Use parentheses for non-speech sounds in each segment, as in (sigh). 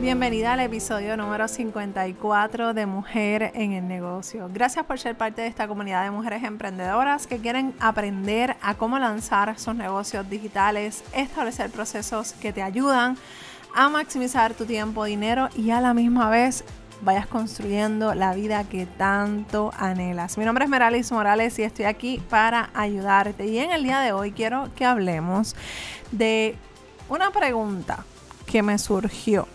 Bienvenida al episodio número 54 de Mujer en el Negocio. Gracias por ser parte de esta comunidad de mujeres emprendedoras que quieren aprender a cómo lanzar sus negocios digitales, establecer procesos que te ayudan a maximizar tu tiempo, dinero y a la misma vez vayas construyendo la vida que tanto anhelas. Mi nombre es Meralis Morales y estoy aquí para ayudarte. Y en el día de hoy quiero que hablemos de una pregunta que me surgió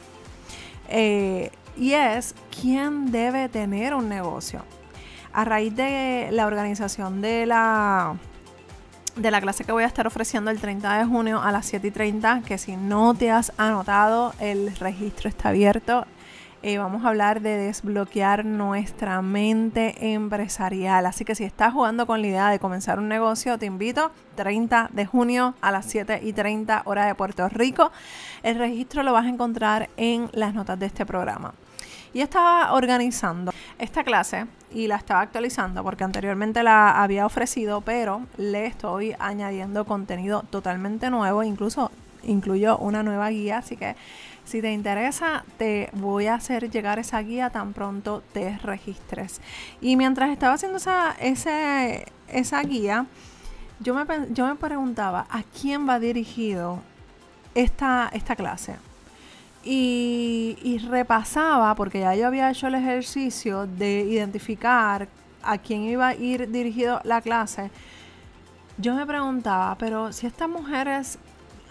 eh, y es, ¿quién debe tener un negocio? A raíz de la organización de la, de la clase que voy a estar ofreciendo el 30 de junio a las 7 y 30, que si no te has anotado, el registro está abierto. Eh, vamos a hablar de desbloquear nuestra mente empresarial. Así que si estás jugando con la idea de comenzar un negocio, te invito 30 de junio a las 7 y 30 hora de Puerto Rico. El registro lo vas a encontrar en las notas de este programa. Y estaba organizando esta clase y la estaba actualizando porque anteriormente la había ofrecido, pero le estoy añadiendo contenido totalmente nuevo, incluso incluyo una nueva guía, así que si te interesa, te voy a hacer llegar esa guía tan pronto te registres. Y mientras estaba haciendo esa, esa guía, yo me, yo me preguntaba, ¿a quién va dirigido esta, esta clase. Y, repasaba, porque ya yo había hecho el ejercicio de identificar a quién iba a ir dirigido la clase, yo me preguntaba, pero si estas mujeres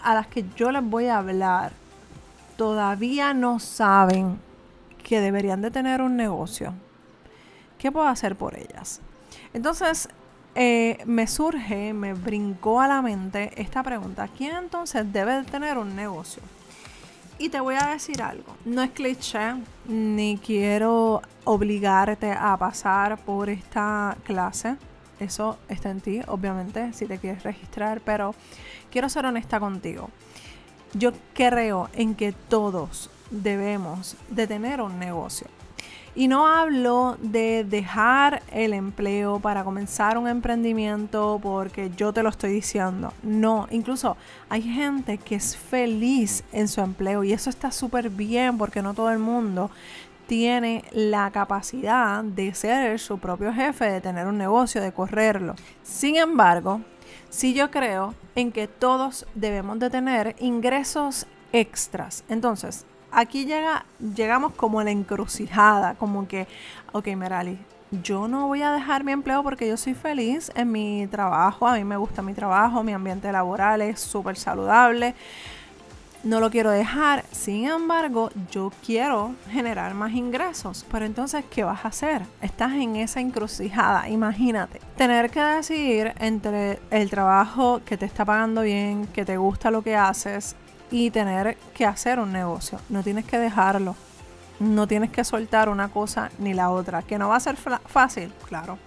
a las que yo les voy a hablar todavía no saben que deberían de tener un negocio, ¿qué puedo hacer por ellas? Entonces, eh, me surge, me brincó a la mente esta pregunta. ¿Quién entonces debe tener un negocio? Y te voy a decir algo. No es cliché, ni quiero obligarte a pasar por esta clase. Eso está en ti, obviamente, si te quieres registrar, pero quiero ser honesta contigo. Yo creo en que todos debemos de tener un negocio. Y no hablo de dejar el empleo para comenzar un emprendimiento porque yo te lo estoy diciendo. No, incluso hay gente que es feliz en su empleo y eso está súper bien porque no todo el mundo tiene la capacidad de ser su propio jefe, de tener un negocio, de correrlo. Sin embargo, sí yo creo en que todos debemos de tener ingresos extras. Entonces, aquí llega, llegamos como a la encrucijada, como que, ok, Merali, yo no voy a dejar mi empleo porque yo soy feliz en mi trabajo, a mí me gusta mi trabajo, mi ambiente laboral es súper saludable, no lo quiero dejar, sin embargo, yo quiero generar más ingresos, pero entonces, ¿qué vas a hacer? Estás en esa encrucijada, imagínate, tener que decidir entre el trabajo que te está pagando bien, que te gusta lo que haces, y tener que hacer un negocio. No tienes que dejarlo. No tienes que soltar una cosa ni la otra. Que no va a ser fácil, claro.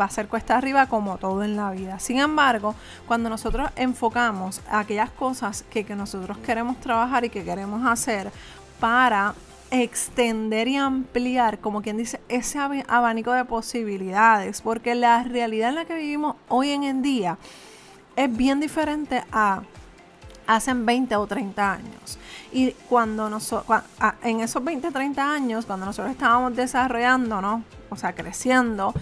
Va a ser cuesta arriba como todo en la vida. Sin embargo, cuando nosotros enfocamos aquellas cosas que, que nosotros queremos trabajar y que queremos hacer para extender y ampliar, como quien dice, ese abanico de posibilidades, porque la realidad en la que vivimos hoy en día es bien diferente a hacen 20 o 30 años. Y cuando nosotros, en esos 20 o 30 años, cuando nosotros estábamos desarrollando, o sea, creciendo,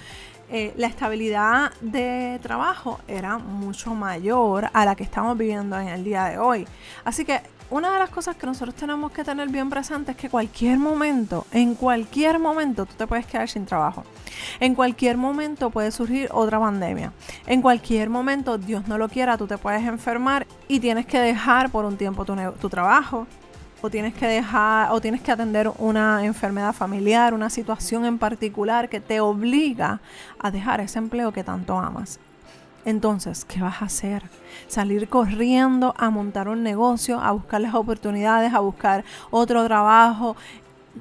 eh, la estabilidad de trabajo era mucho mayor a la que estamos viviendo en el día de hoy. Así que una de las cosas que nosotros tenemos que tener bien presente es que cualquier momento, en cualquier momento, tú te puedes quedar sin trabajo. En cualquier momento puede surgir otra pandemia. En cualquier momento, Dios no lo quiera, tú te puedes enfermar y tienes que dejar por un tiempo tu, tu trabajo o tienes que dejar o tienes que atender una enfermedad familiar, una situación en particular que te obliga a dejar ese empleo que tanto amas. Entonces, ¿qué vas a hacer? Salir corriendo a montar un negocio, a buscar las oportunidades, a buscar otro trabajo.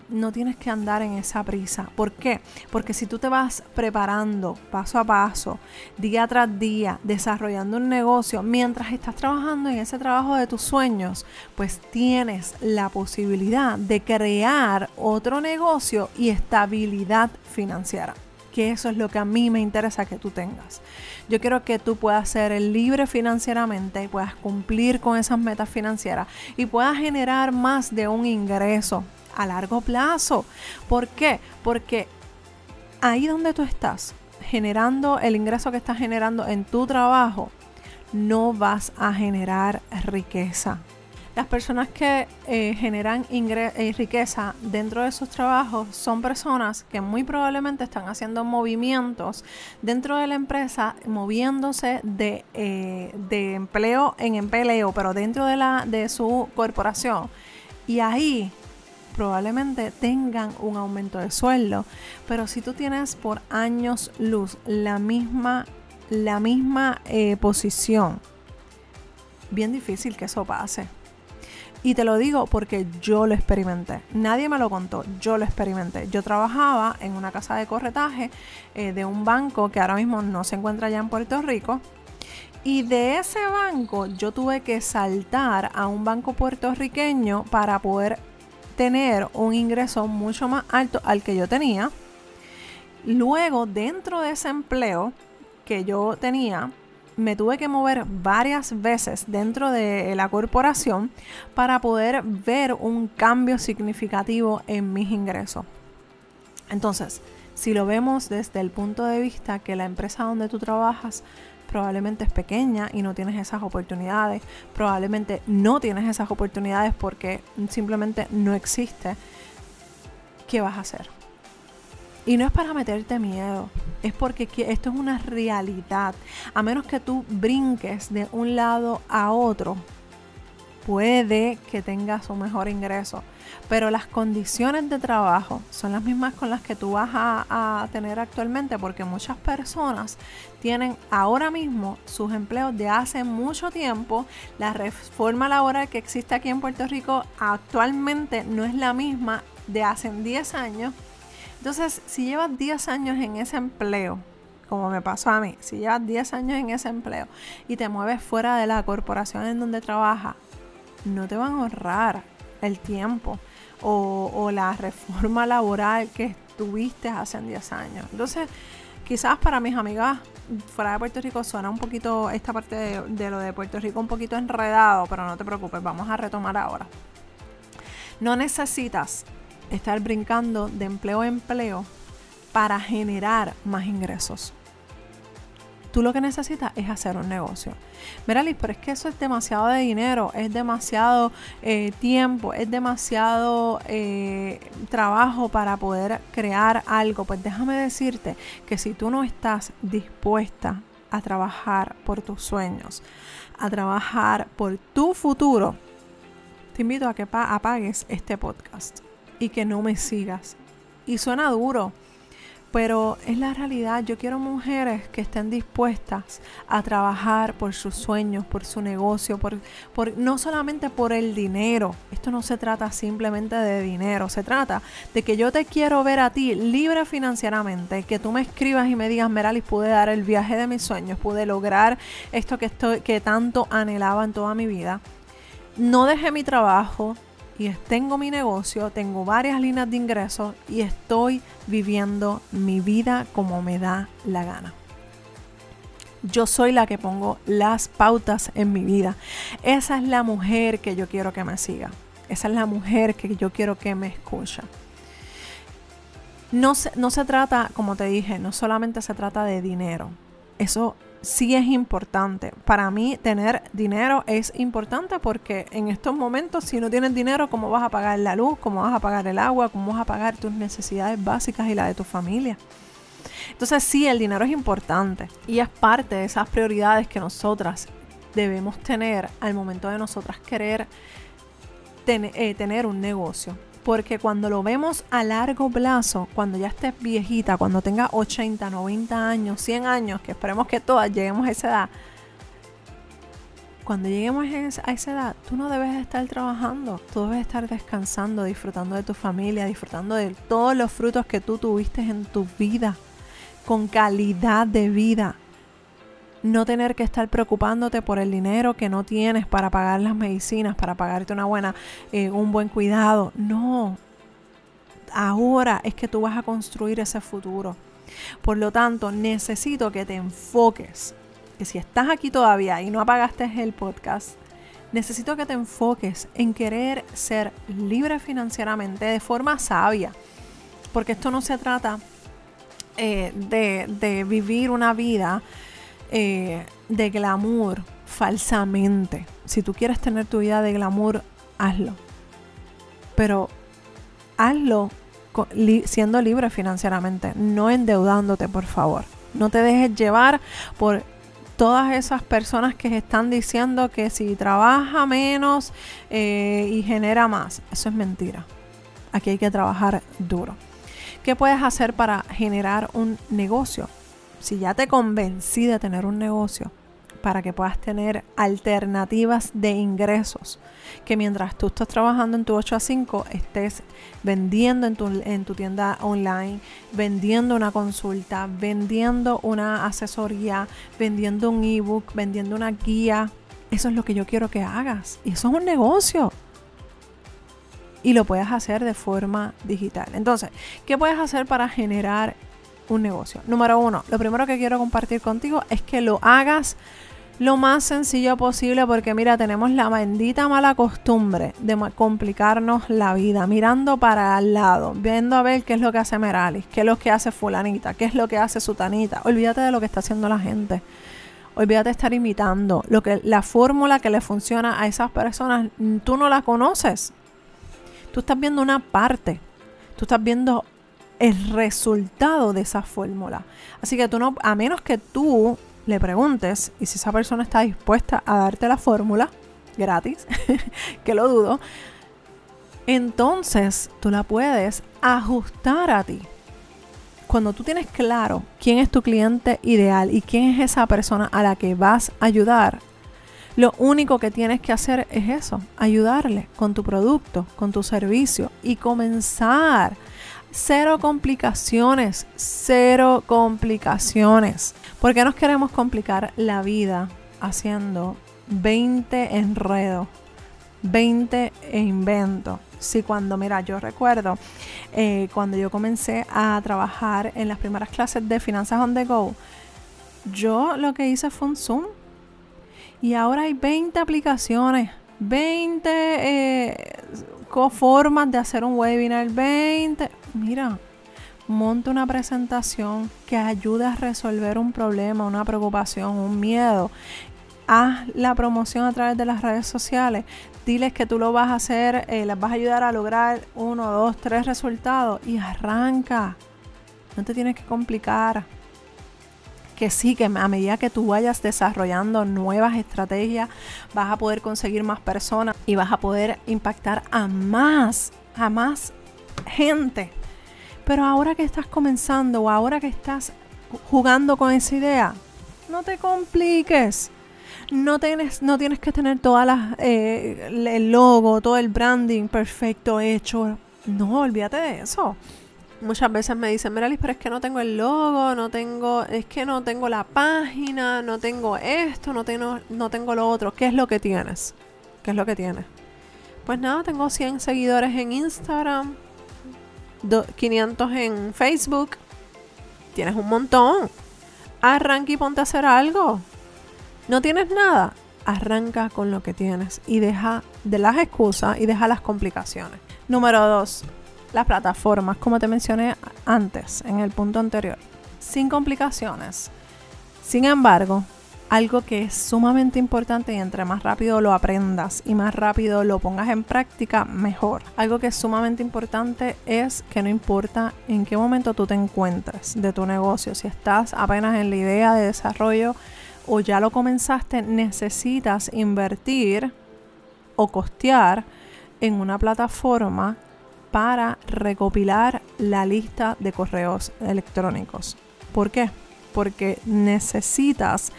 No tienes que andar en esa prisa. ¿Por qué? Porque si tú te vas preparando paso a paso, día tras día, desarrollando un negocio, mientras estás trabajando en ese trabajo de tus sueños, pues tienes la posibilidad de crear otro negocio y estabilidad financiera. Que eso es lo que a mí me interesa que tú tengas. Yo quiero que tú puedas ser libre financieramente puedas cumplir con esas metas financieras y puedas generar más de un ingreso a largo plazo. ¿Por qué? Porque ahí donde tú estás, generando el ingreso que estás generando en tu trabajo, no vas a generar riqueza. Las personas que eh, generan eh, riqueza dentro de sus trabajos son personas que muy probablemente están haciendo movimientos dentro de la empresa, moviéndose de, eh, de empleo en empleo, pero dentro de, la, de su corporación. Y ahí probablemente tengan un aumento de sueldo. Pero si tú tienes por años luz la misma, la misma posición, bien difícil que eso pase. Y te lo digo porque yo lo experimenté. Nadie me lo contó, yo lo experimenté. Yo trabajaba en una casa de corretaje eh, de un banco que ahora mismo no se encuentra allá en Puerto Rico. Y de ese banco yo tuve que saltar a un banco puertorriqueño para poder tener un ingreso mucho más alto al que yo tenía. Luego, dentro de ese empleo que yo tenía, me tuve que mover varias veces dentro de la corporación para poder ver un cambio significativo en mis ingresos. Entonces, si lo vemos desde el punto de vista que la empresa donde tú trabajas probablemente es pequeña y no tienes esas oportunidades, probablemente no tienes esas oportunidades porque simplemente no existe, ¿qué vas a hacer? Y no es para meterte miedo, es porque esto es una realidad. A menos que tú brinques de un lado a otro, puede que tengas un mejor ingreso. Pero las condiciones de trabajo son las mismas con las que tú vas a, tener actualmente, porque muchas personas tienen ahora mismo sus empleos de hace mucho tiempo. La reforma laboral que existe aquí en Puerto Rico actualmente no es la misma de hace 10 años entonces, si llevas 10 años en ese empleo, como me pasó a mí, si llevas 10 años en ese empleo y te mueves fuera de la corporación en donde trabajas, no te van a ahorrar el tiempo o, la reforma laboral que tuviste hace 10 años. Entonces, quizás para mis amigas fuera de Puerto Rico suena un poquito esta parte de, de, lo de Puerto Rico un poquito enredado, pero no te preocupes, vamos a retomar ahora. No necesitas estar brincando de empleo a empleo para generar más ingresos. Tú lo que necesitas es hacer un negocio. Mira, pero es que eso es demasiado de dinero, es demasiado eh, tiempo, es demasiado eh, trabajo para poder crear algo. Pues déjame decirte que si tú no estás dispuesta a trabajar por tus sueños, a trabajar por tu futuro, te invito a que apagues este podcast y que no me sigas. Y suena duro, pero es la realidad. Yo quiero mujeres que estén dispuestas a trabajar por sus sueños, por su negocio, por, por, no solamente por el dinero. Esto no se trata simplemente de dinero, se trata de que yo te quiero ver a ti libre financieramente, que tú me escribas y me digas, Meralis, pude dar el viaje de mis sueños, pude lograr esto que, estoy, que tanto anhelaba en toda mi vida. No dejé mi trabajo, y tengo mi negocio, tengo varias líneas de ingresos y estoy viviendo mi vida como me da la gana. Yo soy la que pongo las pautas en mi vida. Esa es la mujer que yo quiero que me siga. Esa es la mujer que yo quiero que me escucha. No se, no se trata, como te dije, no solamente se trata de dinero. Eso sí es importante. Para mí tener dinero es importante porque en estos momentos si no tienes dinero, ¿cómo vas a pagar la luz? ¿Cómo vas a pagar el agua? ¿Cómo vas a pagar tus necesidades básicas y la de tu familia? Entonces sí, el dinero es importante y es parte de esas prioridades que nosotras debemos tener al momento de nosotras querer eh, tener un negocio. Porque cuando lo vemos a largo plazo, cuando ya estés viejita, cuando tengas 80, 90 años, 100 años, que esperemos que todas lleguemos a esa edad, cuando lleguemos a esa edad, tú no debes estar trabajando, tú debes estar descansando, disfrutando de tu familia, disfrutando de todos los frutos que tú tuviste en tu vida, con calidad de vida no tener que estar preocupándote por el dinero que no tienes para pagar las medicinas, para pagarte una buena, eh, un buen cuidado. No, ahora es que tú vas a construir ese futuro. Por lo tanto, necesito que te enfoques, que si estás aquí todavía y no apagaste el podcast, necesito que te enfoques en querer ser libre financieramente de forma sabia. Porque esto no se trata eh, de, vivir una vida eh, de glamour falsamente. Si tú quieres tener tu vida de glamour, hazlo. Pero hazlo siendo libre financieramente, no endeudándote, por favor. No te dejes llevar por todas esas personas que están diciendo que si trabaja menos eh, y genera más. Eso es mentira. Aquí hay que trabajar duro. ¿Qué puedes hacer para generar un negocio? Si ya te convencí de tener un negocio, para que puedas tener alternativas de ingresos. Que mientras tú estás trabajando en tu 8 a 5, estés vendiendo en tu, en tu tienda online, vendiendo una consulta, vendiendo una asesoría, vendiendo un ebook, vendiendo una guía. Eso es lo que yo quiero que hagas. Y eso es un negocio y lo puedes hacer de forma digital. Entonces, ¿qué puedes hacer para generar un negocio? Número uno, lo primero que quiero compartir contigo es que lo hagas lo más sencillo posible porque mira, tenemos la bendita mala costumbre de complicarnos la vida, mirando para al lado, viendo a ver qué es lo que hace Meralis, qué es lo que hace fulanita, qué es lo que hace sutanita. Olvídate de lo que está haciendo la gente. Olvídate de estar imitando lo que la fórmula que le funciona a esas personas, tú no la conoces. Tú estás viendo una parte. Tú estás viendo el resultado de esa fórmula. Así que tú no, a menos que tú le preguntes y si esa persona está dispuesta a darte la fórmula gratis, (laughs) que lo dudo, entonces tú la puedes ajustar a ti. Cuando tú tienes claro quién es tu cliente ideal y quién es esa persona a la que vas a ayudar, lo único que tienes que hacer es eso, ayudarle con tu producto, con tu servicio y comenzar Cero complicaciones, cero complicaciones. ¿Por qué nos queremos complicar la vida haciendo 20 enredos, 20 inventos? Sí, cuando, mira, yo recuerdo eh, cuando yo comencé a trabajar en las primeras clases de Finanzas on the Go, yo lo que hice fue un Zoom. Y ahora hay 20 aplicaciones, 20 eh, formas de hacer un webinar, 20 mira, monta una presentación que ayude a resolver un problema, una preocupación, un miedo. Haz la promoción a través de las redes sociales. Diles que tú lo vas a hacer, eh, les vas a ayudar a lograr uno, dos, tres resultados y arranca. No te tienes que complicar. Que sí, que a medida que tú vayas desarrollando nuevas estrategias, vas a poder conseguir más personas y vas a poder impactar a más, a más gente. Pero ahora que estás comenzando o ahora que estás jugando con esa idea, no te compliques. No tienes, no tienes que tener todas eh, el logo, todo el branding perfecto hecho. No, olvídate de eso. Muchas veces me dicen, Miralis, pero es que no tengo el logo, no tengo, es que no tengo la página, no tengo esto, no tengo, no tengo lo otro. ¿Qué es lo que tienes? ¿Qué es lo que tienes? Pues nada, tengo 100 seguidores en Instagram, 500 en Facebook. Tienes un montón. Arranca y ponte a hacer algo. ¿No tienes nada? Arranca con lo que tienes y deja de las excusas y deja las complicaciones. Número 2. Las plataformas, como te mencioné antes en el punto anterior. Sin complicaciones. Sin embargo, algo que es sumamente importante y entre más rápido lo aprendas y más rápido lo pongas en práctica, mejor. Algo que es sumamente importante es que no importa en qué momento tú te encuentres de tu negocio, si estás apenas en la idea de desarrollo o ya lo comenzaste, necesitas invertir o costear en una plataforma para recopilar la lista de correos electrónicos. ¿Por qué? Porque necesitas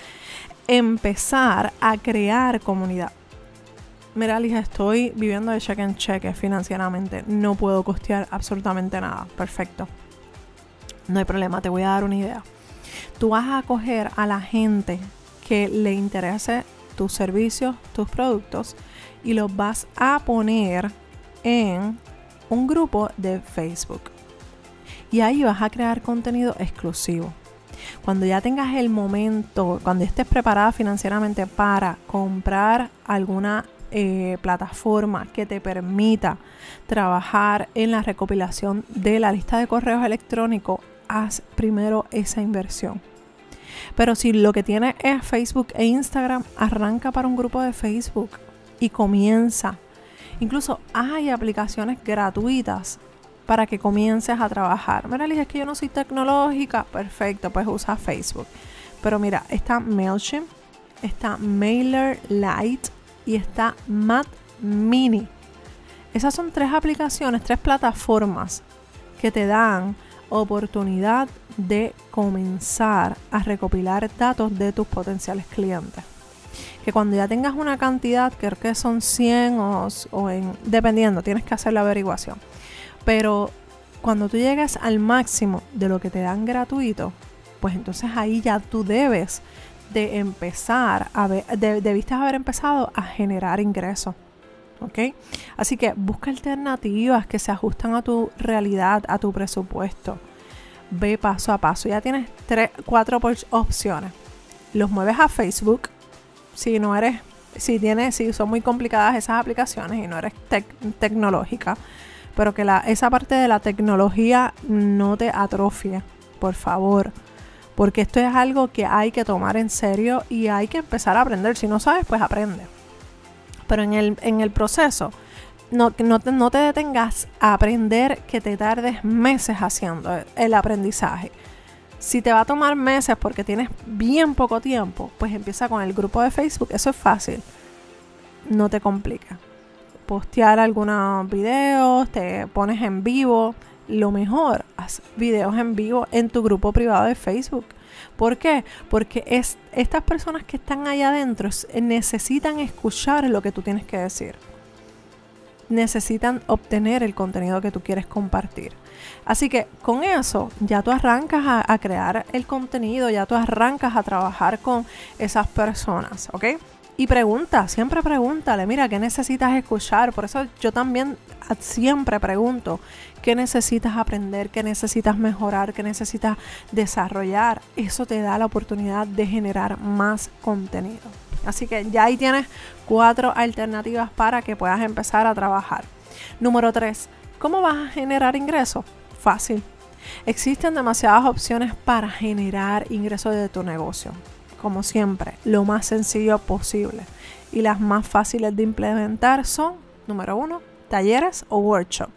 empezar a crear comunidad. Mira, Lija, estoy viviendo de cheque en cheque financieramente. No puedo costear absolutamente nada. Perfecto. No hay problema, te voy a dar una idea. Tú vas a coger a la gente que le interese tus servicios, tus productos y los vas a poner en un grupo de Facebook. y ahí vas a crear contenido exclusivo. Cuando ya tengas el momento, cuando estés preparada financieramente para comprar alguna eh, plataforma que te permita trabajar en la recopilación de la lista de correos electrónicos, haz primero esa inversión. Pero si lo que tienes es Facebook e Instagram, arranca para un grupo de Facebook y comienza. Incluso hay aplicaciones gratuitas para que comiences a trabajar. Mira, es que yo no soy tecnológica. Perfecto, pues usa Facebook. Pero mira, está MailChimp, está MailerLite y está Mat Mini. Esas son tres aplicaciones, tres plataformas que te dan oportunidad de comenzar a recopilar datos de tus potenciales clientes. Que cuando ya tengas una cantidad, creo que son 100 o, o en, dependiendo, tienes que hacer la averiguación pero cuando tú llegas al máximo de lo que te dan gratuito, pues entonces ahí ya tú debes de empezar a ver, debiste haber empezado a generar ingresos. ¿Ok? Así que busca alternativas que se ajustan a tu realidad, a tu presupuesto. Ve paso a paso. Ya tienes tres, cuatro opciones. Los mueves a Facebook. Si no eres, si tienes, si son muy complicadas esas aplicaciones y no eres tecnológica, pero que esa parte de la tecnología no te atrofie, por favor. Porque esto es algo que hay que tomar en serio y hay que empezar a aprender. Si no sabes, pues aprende. Pero en el, en el proceso, no, te, no te detengas a aprender que te tardes meses haciendo el aprendizaje. Si te va a tomar meses porque tienes bien poco tiempo, pues empieza con el grupo de Facebook. Eso es fácil. No te complica postear algunos videos, te pones en vivo. Lo mejor, haz videos en vivo en tu grupo privado de Facebook. ¿Por qué? Porque es, estas personas que están allá adentro necesitan escuchar lo que tú tienes que decir. Necesitan obtener el contenido que tú quieres compartir. Así que con eso ya tú arrancas a, a crear el contenido, ya tú arrancas a trabajar con esas personas, ¿ok? Y pregunta, siempre pregúntale, mira, ¿qué necesitas escuchar? Por eso yo también siempre pregunto, ¿qué necesitas aprender? ¿Qué necesitas mejorar? ¿Qué necesitas desarrollar? Eso te da la oportunidad de generar más contenido. Así que ya ahí tienes cuatro alternativas para que puedas empezar a trabajar. Número tres, ¿cómo vas a generar ingresos? Fácil. Existen demasiadas opciones para generar ingresos de tu negocio como siempre, lo más sencillo posible. Y las más fáciles de implementar son, número uno, talleres o workshops.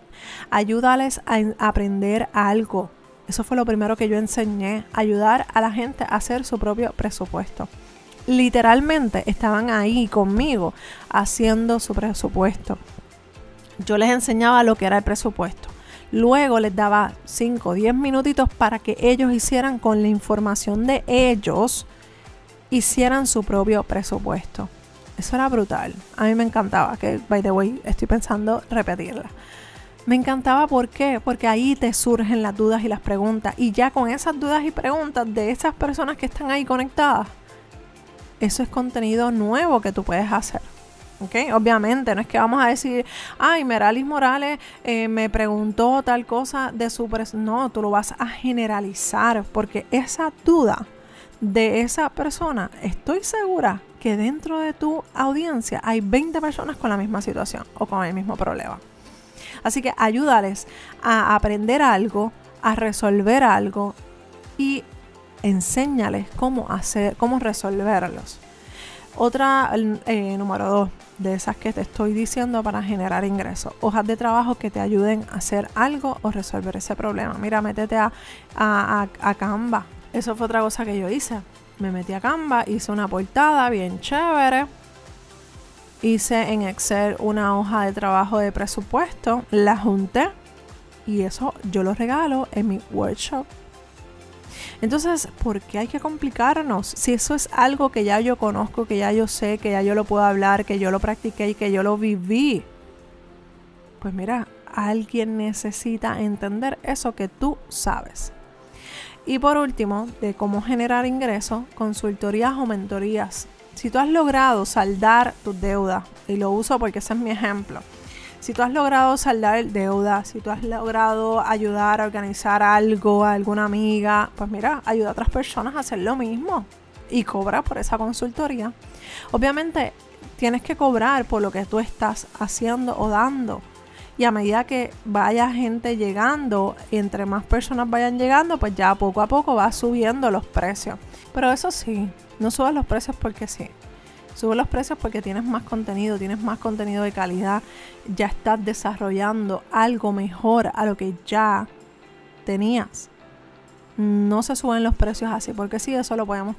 Ayúdales a aprender algo. Eso fue lo primero que yo enseñé, ayudar a la gente a hacer su propio presupuesto. Literalmente estaban ahí conmigo haciendo su presupuesto. Yo les enseñaba lo que era el presupuesto. Luego les daba 5 o 10 minutitos para que ellos hicieran con la información de ellos hicieran su propio presupuesto. Eso era brutal. A mí me encantaba, que by the way estoy pensando repetirla. Me encantaba ¿por qué? Porque ahí te surgen las dudas y las preguntas. Y ya con esas dudas y preguntas de esas personas que están ahí conectadas, eso es contenido nuevo que tú puedes hacer. ¿ok? Obviamente, no es que vamos a decir, ay, Meralis Morales eh, me preguntó tal cosa de su... No, tú lo vas a generalizar porque esa duda de esa persona, estoy segura que dentro de tu audiencia hay 20 personas con la misma situación o con el mismo problema. Así que ayúdales a aprender algo, a resolver algo y enséñales cómo hacer, cómo resolverlos. Otra, eh, número dos, de esas que te estoy diciendo para generar ingresos. Hojas de trabajo que te ayuden a hacer algo o resolver ese problema. Mira, métete a, a, a Canva eso fue otra cosa que yo hice. Me metí a Canva, hice una portada bien chévere. Hice en Excel una hoja de trabajo de presupuesto, la junté y eso yo lo regalo en mi workshop. Entonces, ¿por qué hay que complicarnos? Si eso es algo que ya yo conozco, que ya yo sé, que ya yo lo puedo hablar, que yo lo practiqué y que yo lo viví. Pues mira, alguien necesita entender eso que tú sabes. Y por último, de cómo generar ingresos, consultorías o mentorías. Si tú has logrado saldar tus deudas, y lo uso porque ese es mi ejemplo, Si tú has logrado saldar deuda, si tú has logrado ayudar a organizar algo a alguna amiga, pues mira, ayuda a otras personas a hacer lo mismo y cobra por esa consultoría. Obviamente tienes que cobrar por lo que tú estás haciendo o dando. Y a medida que vaya gente llegando, entre más personas vayan llegando, pues ya poco a poco va subiendo los precios. Pero eso sí, no subas los precios porque sí. Sube los precios porque tienes más contenido, tienes más contenido de calidad, ya estás desarrollando algo mejor a lo que ya tenías. No se suben los precios así, porque sí, eso lo podemos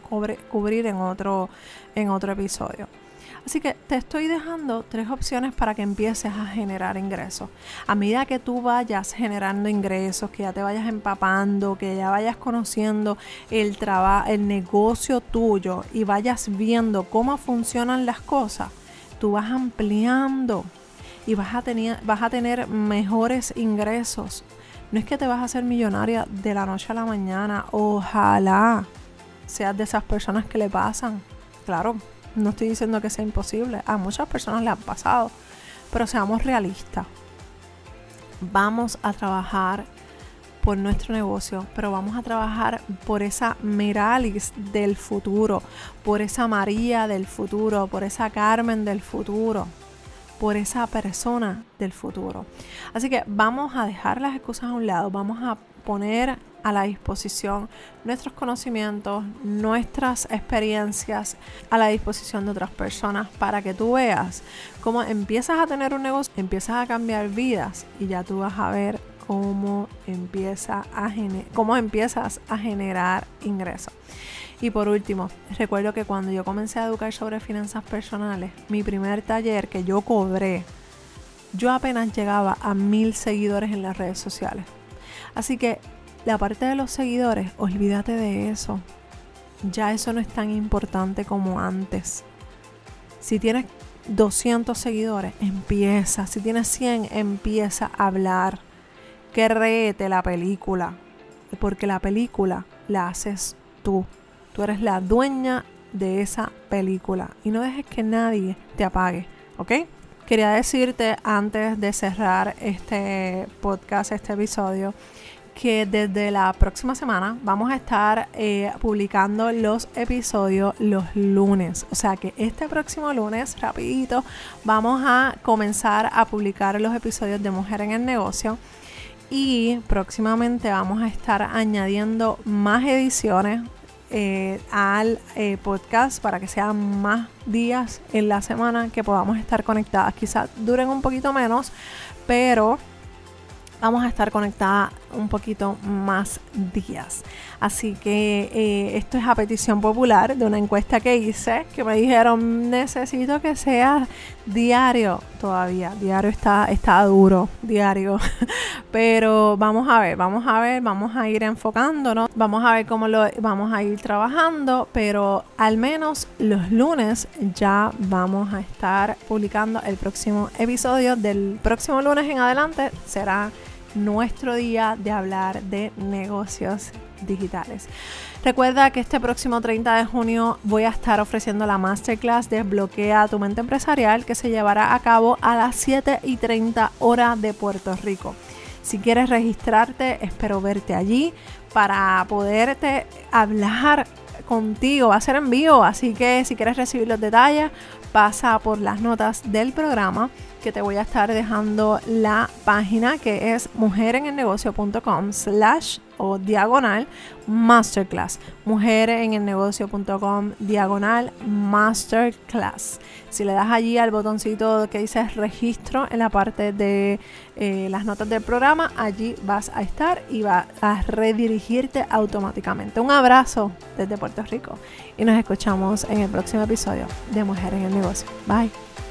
cubrir en otro, en otro episodio. Así que te estoy dejando tres opciones para que empieces a generar ingresos. A medida que tú vayas generando ingresos, que ya te vayas empapando, que ya vayas conociendo el trabajo, el negocio tuyo y vayas viendo cómo funcionan las cosas, tú vas ampliando y vas a tener, vas a tener mejores ingresos. No es que te vas a hacer millonaria de la noche a la mañana. Ojalá seas de esas personas que le pasan. Claro, no estoy diciendo que sea imposible. A muchas personas le han pasado. Pero seamos realistas. Vamos a trabajar por nuestro negocio, pero vamos a trabajar por esa Meralis del futuro, por esa María del futuro, por esa Carmen del futuro, por esa persona del futuro. Así que vamos a dejar las excusas a un lado, vamos a poner a la disposición nuestros conocimientos, nuestras experiencias a la disposición de otras personas para que tú veas cómo empiezas a tener un negocio, empiezas a cambiar vidas y ya tú vas a ver cómo, empieza a cómo empiezas a generar ingresos. Y por último, recuerdo que cuando yo comencé a educar sobre finanzas personales, mi primer taller que yo cobré, yo apenas llegaba a mil seguidores en las redes sociales. Así que la parte de los seguidores, olvídate de eso. Ya eso no es tan importante como antes. Si tienes 200 seguidores, empieza. Si tienes 100, empieza a hablar. Créete la película. Porque la película la haces tú. Tú eres la dueña de esa película. Y no dejes que nadie te apague. ¿Ok? Quería decirte antes de cerrar este podcast, este episodio, que desde la próxima semana vamos a estar eh, publicando los episodios los lunes. O sea que este próximo lunes, rapidito, vamos a comenzar a publicar los episodios de Mujer en el Negocio. Y próximamente vamos a estar añadiendo más ediciones eh, al eh, podcast para que sean más días en la semana que podamos estar conectadas. Quizás duren un poquito menos, pero vamos a estar conectadas un poquito más días. Así que eh, esto es a petición popular de una encuesta que hice, que me dijeron necesito que sea diario todavía. Diario está, está duro, diario. (laughs) Pero vamos a ver, vamos a ver, vamos a ir enfocándonos, vamos a ver cómo lo vamos a ir trabajando, pero al menos los lunes ya vamos a estar publicando el próximo episodio. Del próximo lunes en adelante será nuestro día de hablar de negocios digitales. Recuerda que este próximo 30 de junio voy a estar ofreciendo la masterclass Desbloquea tu mente empresarial que se llevará a cabo a las 7 y 30 horas de Puerto Rico. Si quieres registrarte, espero verte allí para poderte hablar contigo. Va a ser en vivo, así que si quieres recibir los detalles, pasa por las notas del programa que te voy a estar dejando la página que es mujerenelnegocio.com slash o diagonal masterclass. Mujerenelnegocio.com diagonal masterclass. Si le das allí al botoncito que dice registro en la parte de eh, las notas del programa, allí vas a estar y va a redirigirte automáticamente. Un abrazo desde Puerto Rico y nos escuchamos en el próximo episodio de Mujer en el Negocio. Bye.